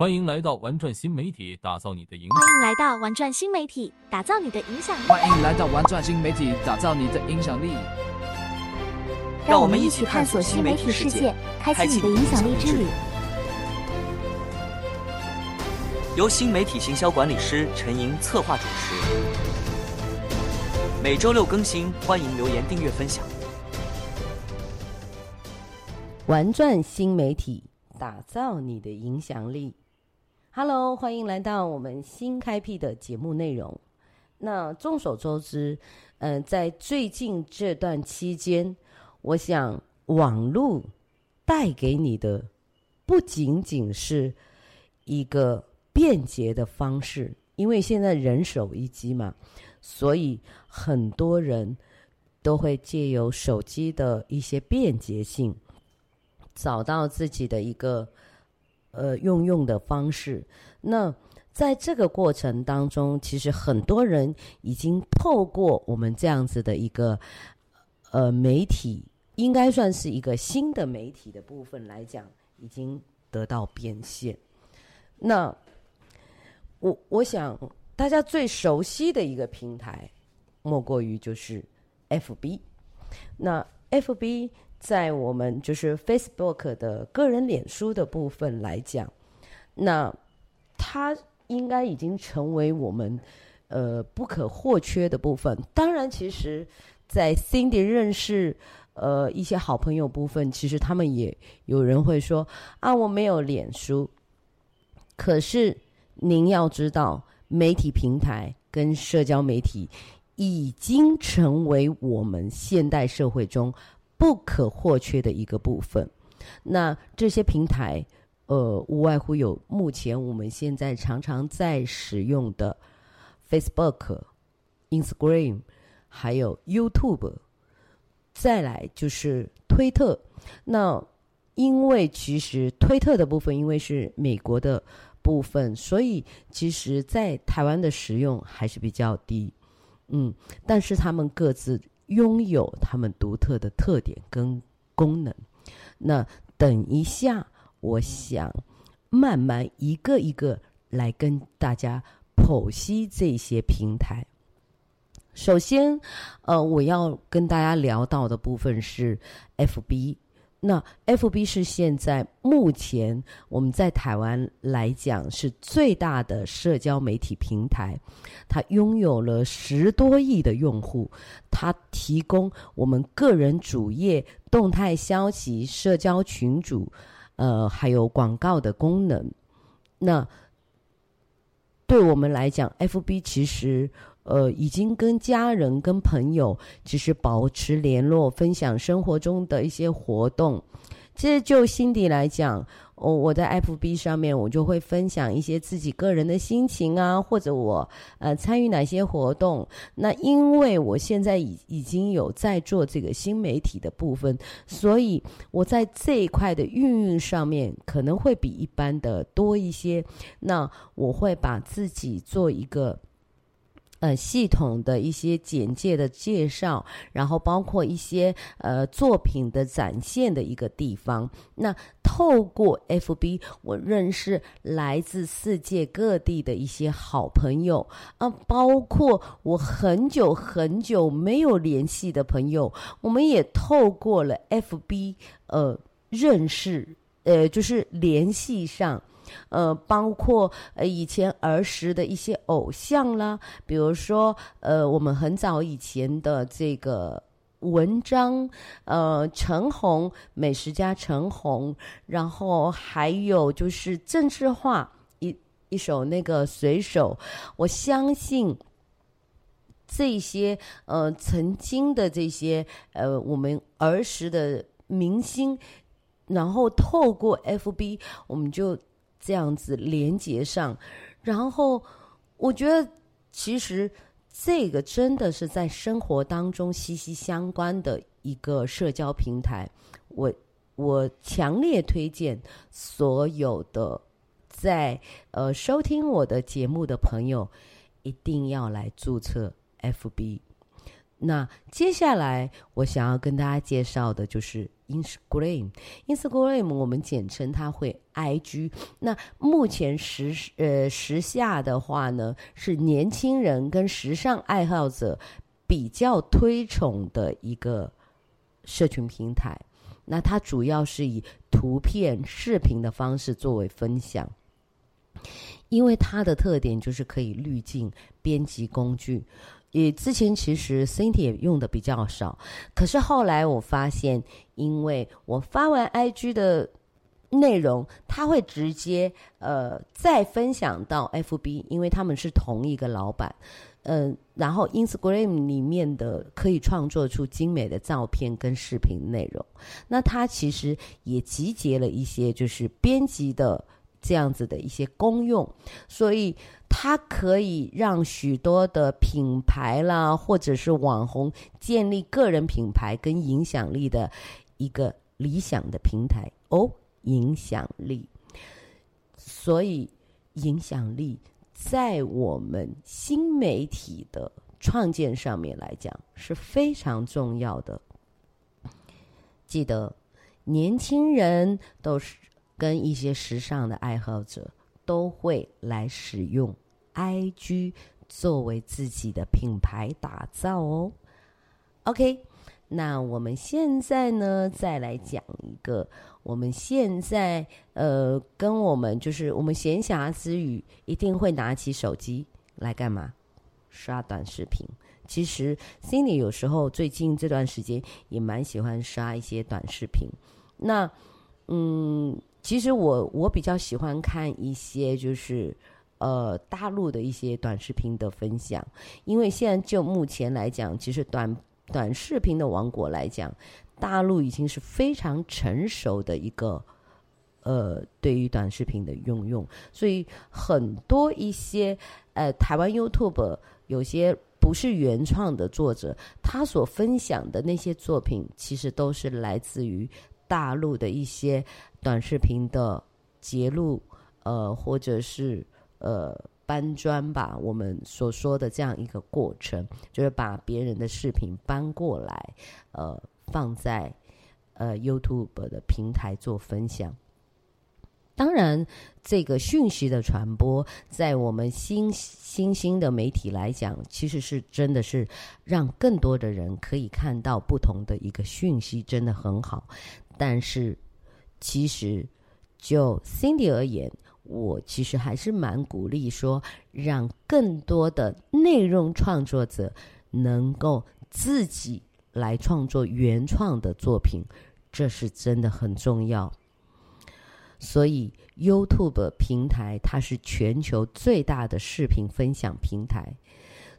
欢迎来到玩转新媒体，打造你的影响。欢迎来到玩转新媒体，打造你的影响力。欢迎来到玩转新媒体，打造你的影响力。让我们一起探索新媒体世界，开启你的影响力之旅。由新媒体行销管理师陈莹策划主持，每周六更新，欢迎留言、订阅、分享。玩转新媒体，打造你的影响力。Hello，欢迎来到我们新开辟的节目内容。那众所周知，嗯、在最近这段期间，我想网络带给你的不仅仅是一个便捷的方式，因为现在人手一机嘛，所以很多人都会借由手机的一些便捷性，找到自己的一个。呃，用用的方式。那在这个过程当中，其实很多人已经透过我们这样子的一个呃媒体，应该算是一个新的媒体的部分来讲，已经得到变现。那我我想大家最熟悉的一个平台，莫过于就是 FB。那 FB。在我们就是 Facebook 的个人脸书的部分来讲，那它应该已经成为我们呃不可或缺的部分。当然，其实，在 Cindy 认识呃一些好朋友部分，其实他们也有人会说啊，我没有脸书。可是您要知道，媒体平台跟社交媒体已经成为我们现代社会中。不可或缺的一个部分。那这些平台，呃，无外乎有目前我们现在常常在使用的 Facebook、Instagram，还有 YouTube，再来就是推特。那因为其实推特的部分，因为是美国的部分，所以其实在台湾的使用还是比较低。嗯，但是他们各自。拥有他们独特的特点跟功能。那等一下，我想慢慢一个一个来跟大家剖析这些平台。首先，呃，我要跟大家聊到的部分是 FB。那 FB 是现在目前我们在台湾来讲是最大的社交媒体平台，它拥有了十多亿的用户，它提供我们个人主页、动态消息、社交群组，呃，还有广告的功能。那对我们来讲，FB 其实。呃，已经跟家人、跟朋友其实保持联络，分享生活中的一些活动。其实就辛迪来讲，哦，我在 FB 上面，我就会分享一些自己个人的心情啊，或者我呃参与哪些活动。那因为我现在已已经有在做这个新媒体的部分，所以我在这一块的运用上面可能会比一般的多一些。那我会把自己做一个。呃，系统的一些简介的介绍，然后包括一些呃作品的展现的一个地方。那透过 FB，我认识来自世界各地的一些好朋友啊，包括我很久很久没有联系的朋友，我们也透过了 FB 呃认识，呃就是联系上。呃，包括呃以前儿时的一些偶像啦，比如说呃我们很早以前的这个文章，呃陈红美食家陈红，然后还有就是郑智化一一首那个随手，我相信这些呃曾经的这些呃我们儿时的明星，然后透过 FB 我们就。这样子连接上，然后我觉得其实这个真的是在生活当中息息相关的一个社交平台。我我强烈推荐所有的在呃收听我的节目的朋友一定要来注册 FB。那接下来我想要跟大家介绍的就是 Instagram。Instagram 我们简称它会 IG。那目前时呃时下的话呢，是年轻人跟时尚爱好者比较推崇的一个社群平台。那它主要是以图片、视频的方式作为分享，因为它的特点就是可以滤镜、编辑工具。也之前其实 Cindy 也用的比较少，可是后来我发现，因为我发完 IG 的内容，他会直接呃再分享到 FB，因为他们是同一个老板。嗯、然后 Instagram 里面的可以创作出精美的照片跟视频内容，那它其实也集结了一些就是编辑的这样子的一些功用，所以它可以让许多的品牌啦，或者是网红建立个人品牌跟影响力的一个理想的平台哦，影响力，所以影响力。在我们新媒体的创建上面来讲是非常重要的。记得，年轻人都是跟一些时尚的爱好者都会来使用 IG 作为自己的品牌打造哦。OK。那我们现在呢，再来讲一个，我们现在呃，跟我们就是我们闲暇之余，一定会拿起手机来干嘛？刷短视频。其实 Cindy 有时候最近这段时间也蛮喜欢刷一些短视频。那嗯，其实我我比较喜欢看一些就是呃大陆的一些短视频的分享，因为现在就目前来讲，其实短。短视频的王国来讲，大陆已经是非常成熟的一个，呃，对于短视频的运用，所以很多一些呃台湾 YouTube 有些不是原创的作者，他所分享的那些作品，其实都是来自于大陆的一些短视频的节录，呃，或者是呃。搬砖吧，我们所说的这样一个过程，就是把别人的视频搬过来，呃，放在呃 YouTube 的平台做分享。当然，这个讯息的传播，在我们新新兴的媒体来讲，其实是真的是让更多的人可以看到不同的一个讯息，真的很好。但是，其实就 Cindy 而言，我其实还是蛮鼓励说，让更多的内容创作者能够自己来创作原创的作品，这是真的很重要。所以，YouTube 平台它是全球最大的视频分享平台，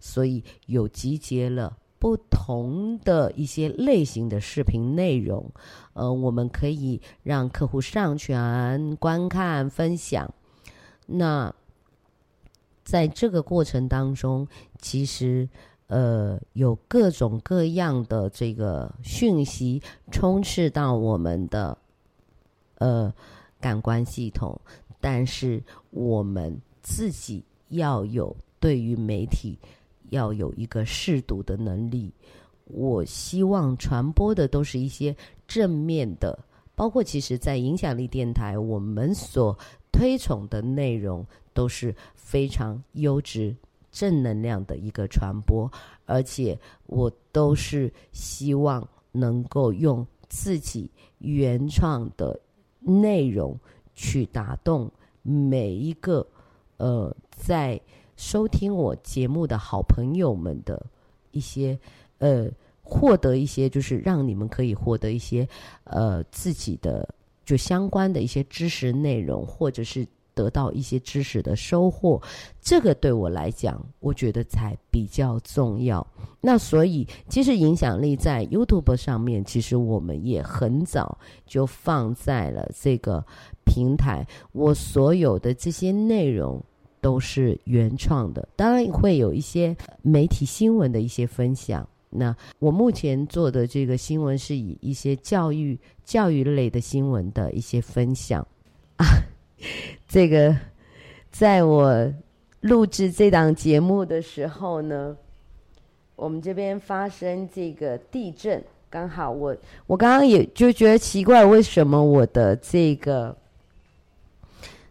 所以有集结了不同的一些类型的视频内容，呃，我们可以让客户上传、观看、分享。那在这个过程当中，其实呃有各种各样的这个讯息充斥到我们的呃感官系统，但是我们自己要有对于媒体要有一个试读的能力。我希望传播的都是一些正面的，包括其实在影响力电台我们所。推崇的内容都是非常优质、正能量的一个传播，而且我都是希望能够用自己原创的内容去打动每一个呃在收听我节目的好朋友们的一些呃获得一些，就是让你们可以获得一些呃自己的。就相关的一些知识内容，或者是得到一些知识的收获，这个对我来讲，我觉得才比较重要。那所以，其实影响力在 YouTube 上面，其实我们也很早就放在了这个平台。我所有的这些内容都是原创的，当然会有一些媒体新闻的一些分享。那我目前做的这个新闻是以一些教育教育类的新闻的一些分享啊，这个在我录制这档节目的时候呢，我们这边发生这个地震，刚好我我刚刚也就觉得奇怪，为什么我的这个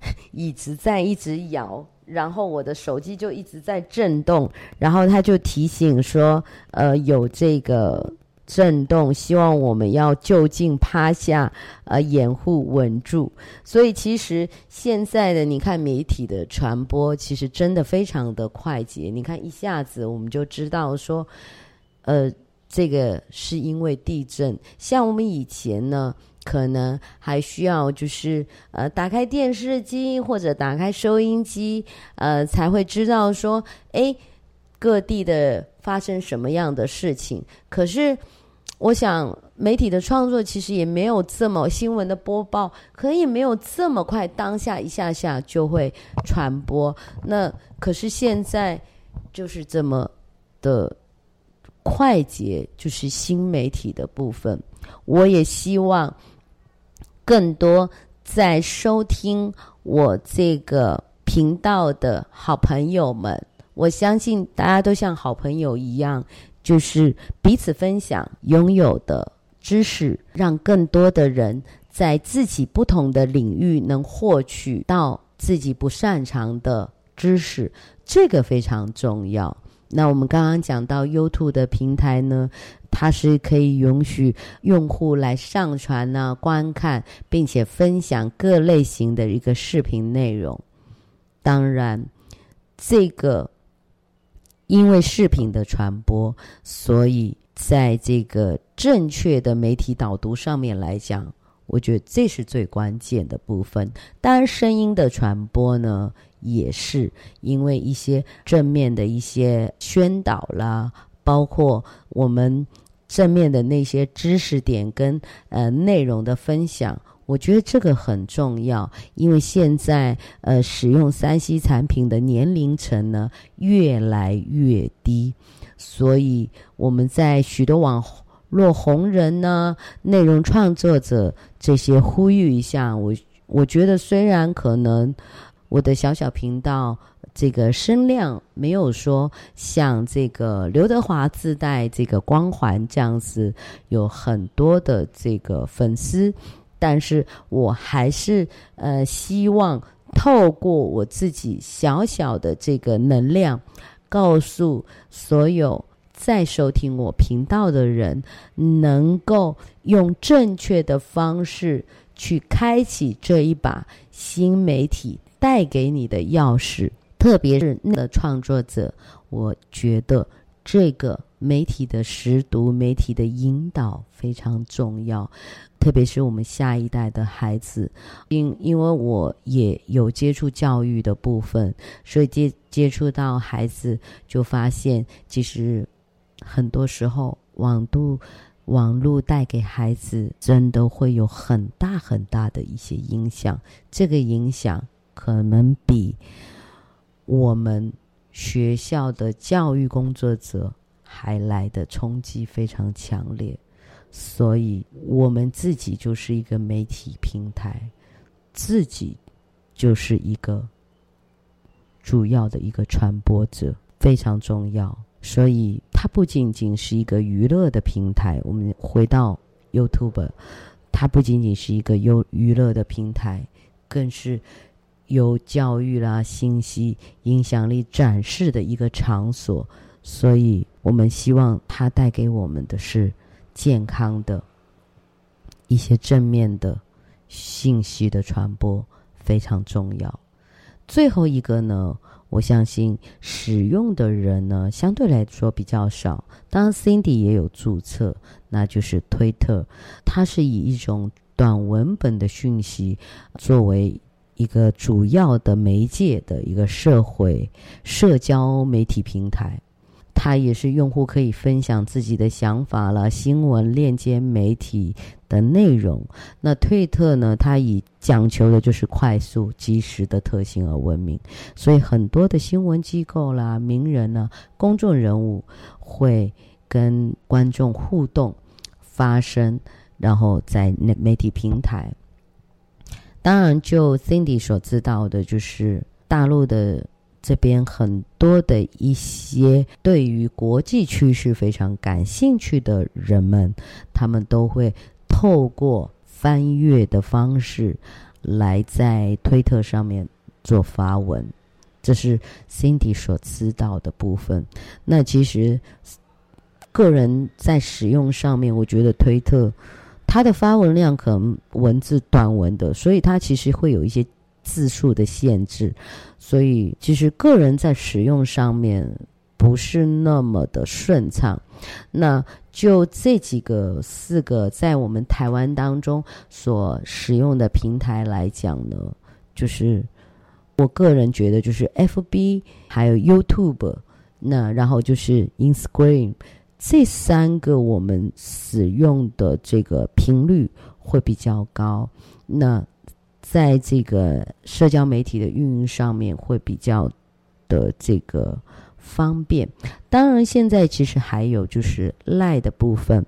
椅子在一直摇，然后我的手机就一直在震动，然后他就提醒说，呃，有这个。震动，希望我们要就近趴下，呃，掩护稳住。所以，其实现在的你看媒体的传播，其实真的非常的快捷。你看，一下子我们就知道说，呃，这个是因为地震。像我们以前呢，可能还需要就是呃，打开电视机或者打开收音机，呃，才会知道说，哎，各地的发生什么样的事情。可是。我想，媒体的创作其实也没有这么新闻的播报，可以没有这么快，当下一下下就会传播。那可是现在就是这么的快捷，就是新媒体的部分。我也希望更多在收听我这个频道的好朋友们，我相信大家都像好朋友一样。就是彼此分享拥有的知识，让更多的人在自己不同的领域能获取到自己不擅长的知识，这个非常重要。那我们刚刚讲到 YouTube 的平台呢，它是可以允许用户来上传呢、观看，并且分享各类型的一个视频内容。当然，这个。因为视频的传播，所以在这个正确的媒体导读上面来讲，我觉得这是最关键的部分。当然，声音的传播呢，也是因为一些正面的一些宣导啦，包括我们正面的那些知识点跟呃内容的分享。我觉得这个很重要，因为现在呃使用 3C 产品的年龄层呢越来越低，所以我们在许多网落红人呢、内容创作者这些呼吁一下，我我觉得虽然可能我的小小频道这个声量没有说像这个刘德华自带这个光环这样子有很多的这个粉丝。但是我还是呃希望透过我自己小小的这个能量，告诉所有在收听我频道的人，能够用正确的方式去开启这一把新媒体带给你的钥匙。特别是那个创作者，我觉得这个媒体的识读、媒体的引导非常重要。特别是我们下一代的孩子，因因为我也有接触教育的部分，所以接接触到孩子，就发现其实很多时候网度网络带给孩子真的会有很大很大的一些影响，这个影响可能比我们学校的教育工作者还来的冲击非常强烈。所以，我们自己就是一个媒体平台，自己就是一个主要的一个传播者，非常重要。所以，它不仅仅是一个娱乐的平台。我们回到 YouTube，它不仅仅是一个优娱乐的平台，更是有教育啦、信息、影响力展示的一个场所。所以我们希望它带给我们的是。健康的一些正面的信息的传播非常重要。最后一个呢，我相信使用的人呢相对来说比较少。当然，Cindy 也有注册，那就是推特。它是以一种短文本的讯息作为一个主要的媒介的一个社会社交媒体平台。它也是用户可以分享自己的想法了，新闻链接媒体的内容。那推特呢？它以讲求的就是快速、及时的特性而闻名，所以很多的新闻机构啦、名人呢、公众人物会跟观众互动、发声，然后在那媒体平台。当然，就 Cindy 所知道的，就是大陆的。这边很多的一些对于国际趋势非常感兴趣的人们，他们都会透过翻阅的方式来在推特上面做发文，这是 Cindy 所知道的部分。那其实个人在使用上面，我觉得推特它的发文量可能文字短文的，所以它其实会有一些。字数的限制，所以其实个人在使用上面不是那么的顺畅。那就这几个四个在我们台湾当中所使用的平台来讲呢，就是我个人觉得就是 FB 还有 YouTube，那然后就是 Instagram 这三个我们使用的这个频率会比较高。那在这个社交媒体的运营上面会比较的这个方便。当然，现在其实还有就是赖的部分，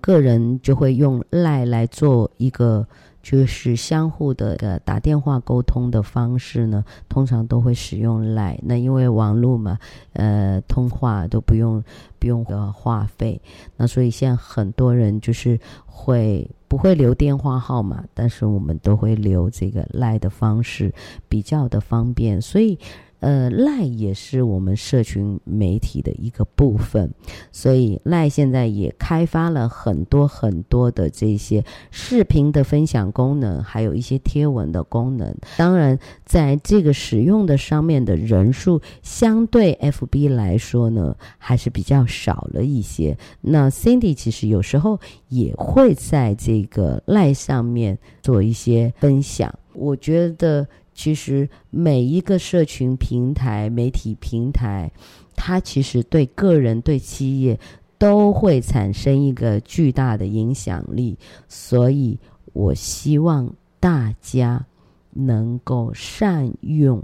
个人就会用赖来做一个就是相互的呃打电话沟通的方式呢，通常都会使用赖。那因为网络嘛，呃，通话都不用不用的话费，那所以现在很多人就是会。不会留电话号码，但是我们都会留这个赖的方式，比较的方便，所以。呃，赖也是我们社群媒体的一个部分，所以赖现在也开发了很多很多的这些视频的分享功能，还有一些贴文的功能。当然，在这个使用的上面的人数，相对 FB 来说呢，还是比较少了一些。那 Cindy 其实有时候也会在这个赖上面做一些分享，我觉得。其实每一个社群平台、媒体平台，它其实对个人、对企业都会产生一个巨大的影响力。所以我希望大家能够善用，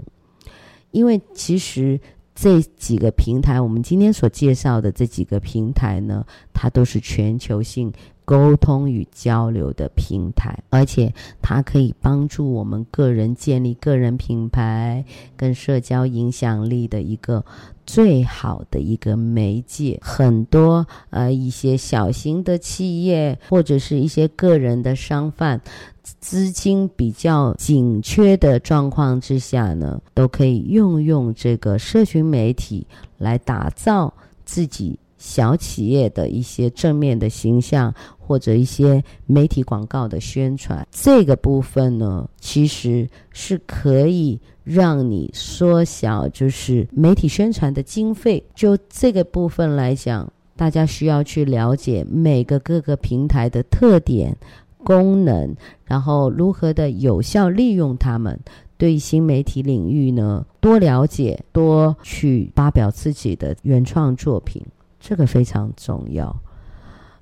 因为其实这几个平台，我们今天所介绍的这几个平台呢，它都是全球性。沟通与交流的平台，而且它可以帮助我们个人建立个人品牌跟社交影响力的一个最好的一个媒介。很多呃一些小型的企业或者是一些个人的商贩，资金比较紧缺的状况之下呢，都可以用用这个社群媒体来打造自己小企业的一些正面的形象。或者一些媒体广告的宣传，这个部分呢，其实是可以让你缩小，就是媒体宣传的经费。就这个部分来讲，大家需要去了解每个各个平台的特点、功能，然后如何的有效利用它们。对新媒体领域呢，多了解，多去发表自己的原创作品，这个非常重要。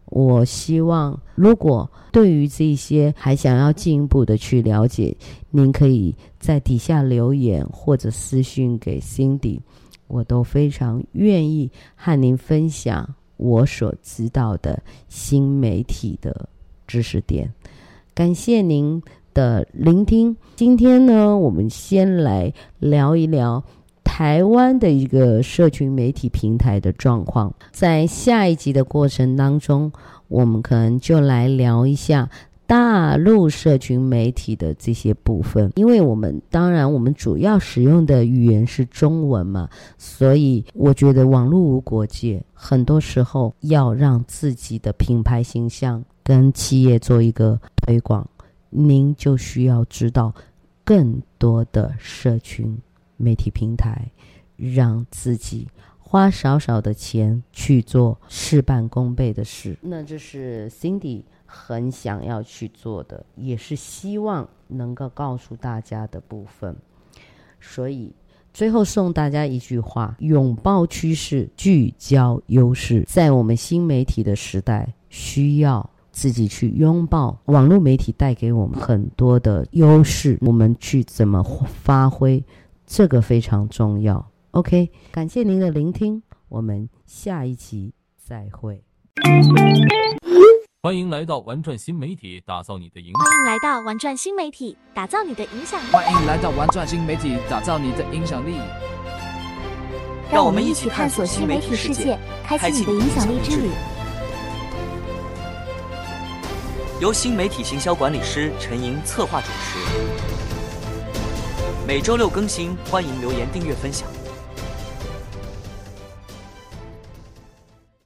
我希望，如果对于这些还想要进一步的去了解，您可以在底下留言或者私信给 Cindy，我都非常愿意和您分享我所知道的新媒体的知识点。感谢您的聆听。今天呢，我们先来聊一聊。台湾的一个社群媒体平台的状况，在下一集的过程当中，我们可能就来聊一下大陆社群媒体的这些部分。因为我们当然我们主要使用的语言是中文嘛，所以我觉得网络无国界，很多时候要让自己的品牌形象跟企业做一个推广，您就需要知道更多的社群。媒体平台，让自己花少少的钱去做事半功倍的事，那这是 Cindy 很想要去做的，也是希望能够告诉大家的部分。所以最后送大家一句话：拥抱趋势，聚焦优势。在我们新媒体的时代，需要自己去拥抱网络媒体带给我们很多的优势，我们去怎么发挥？这个非常重要。OK，感谢您的聆听，我们下一集再会。欢迎来到玩转新媒体，打造你的影响。欢迎来到玩转新媒体，打造你的影响力。欢迎来到玩转新媒体，打造你的影响力。让我们一起探索新媒体世界，开启你的影响力之旅。由新媒体行销管理师陈莹策划主持，每周六更新，欢迎留言、订阅、分享。